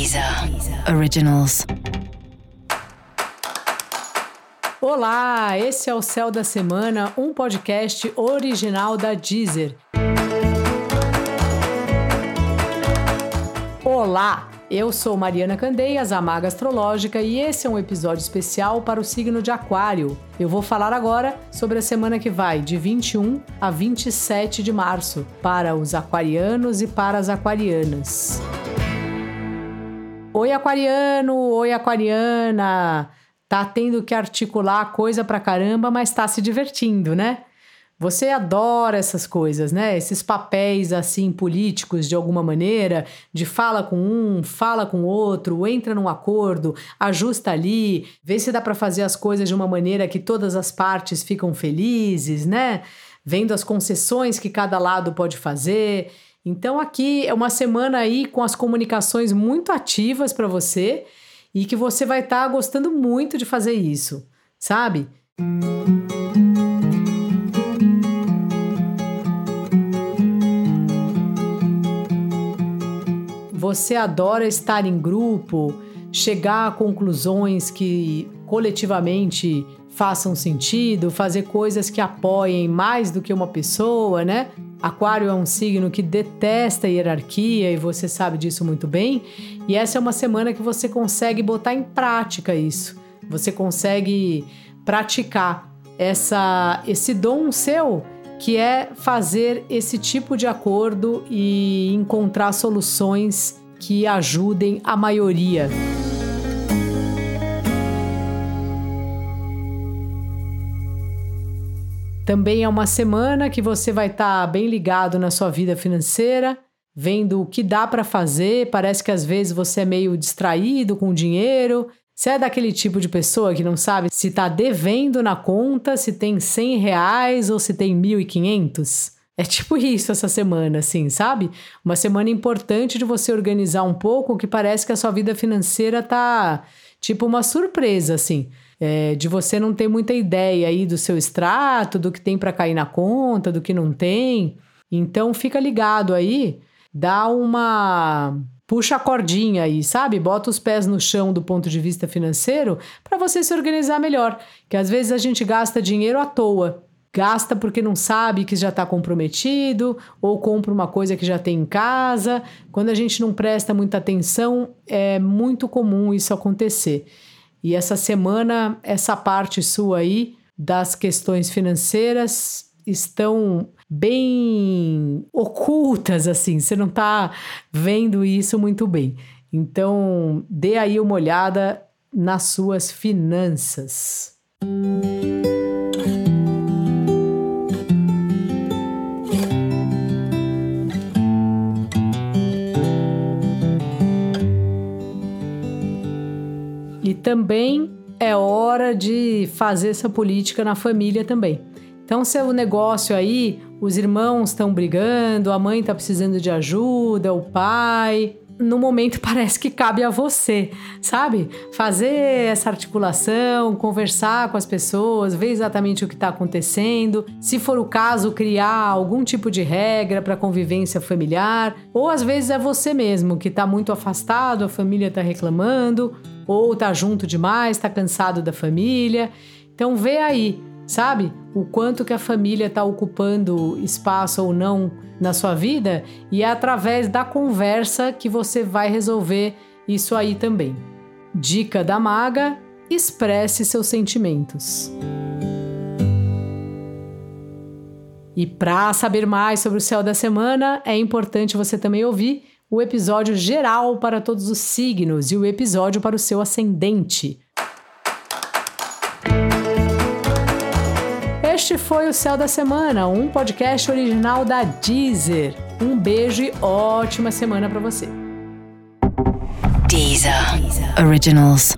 Deezer Originals. Olá, esse é o Céu da Semana, um podcast original da Deezer. Olá, eu sou Mariana Candeias, a Maga Astrológica, e esse é um episódio especial para o signo de Aquário. Eu vou falar agora sobre a semana que vai de 21 a 27 de março, para os aquarianos e para as aquarianas. Oi, aquariano! Oi, aquariana! Tá tendo que articular coisa pra caramba, mas tá se divertindo, né? Você adora essas coisas, né? Esses papéis assim políticos de alguma maneira, de fala com um, fala com outro, entra num acordo, ajusta ali, vê se dá para fazer as coisas de uma maneira que todas as partes ficam felizes, né? Vendo as concessões que cada lado pode fazer. Então aqui é uma semana aí com as comunicações muito ativas para você e que você vai estar tá gostando muito de fazer isso, sabe? Você adora estar em grupo, chegar a conclusões que coletivamente façam sentido, fazer coisas que apoiem mais do que uma pessoa, né? Aquário é um signo que detesta hierarquia e você sabe disso muito bem. E essa é uma semana que você consegue botar em prática isso. Você consegue praticar essa esse dom seu que é fazer esse tipo de acordo e encontrar soluções que ajudem a maioria. Também é uma semana que você vai estar tá bem ligado na sua vida financeira, vendo o que dá para fazer. Parece que às vezes você é meio distraído com o dinheiro. Você é daquele tipo de pessoa que não sabe se está devendo na conta, se tem 100 reais ou se tem 1.500? É tipo isso essa semana, assim, sabe? Uma semana importante de você organizar um pouco, que parece que a sua vida financeira tá tipo uma surpresa, assim é, de você não ter muita ideia aí do seu extrato, do que tem para cair na conta, do que não tem. Então fica ligado aí, dá uma puxa a cordinha aí, sabe? Bota os pés no chão do ponto de vista financeiro para você se organizar melhor. Que às vezes a gente gasta dinheiro à toa. Gasta porque não sabe que já está comprometido, ou compra uma coisa que já tem em casa. Quando a gente não presta muita atenção, é muito comum isso acontecer. E essa semana, essa parte sua aí das questões financeiras estão bem ocultas, assim, você não está vendo isso muito bem. Então, dê aí uma olhada nas suas finanças. E também é hora de fazer essa política na família também. Então, seu negócio aí, os irmãos estão brigando, a mãe está precisando de ajuda, o pai, no momento parece que cabe a você, sabe? Fazer essa articulação, conversar com as pessoas, ver exatamente o que está acontecendo. Se for o caso, criar algum tipo de regra para convivência familiar. Ou às vezes é você mesmo que está muito afastado, a família está reclamando, ou está junto demais, está cansado da família. Então vê aí sabe? O quanto que a família está ocupando espaço ou não na sua vida e é através da conversa que você vai resolver isso aí também. Dica da maga: expresse seus sentimentos. E para saber mais sobre o céu da semana, é importante você também ouvir o episódio geral para todos os signos e o episódio para o seu ascendente. Este foi o Céu da Semana, um podcast original da Deezer. Um beijo e ótima semana para você. Deezer. Originals.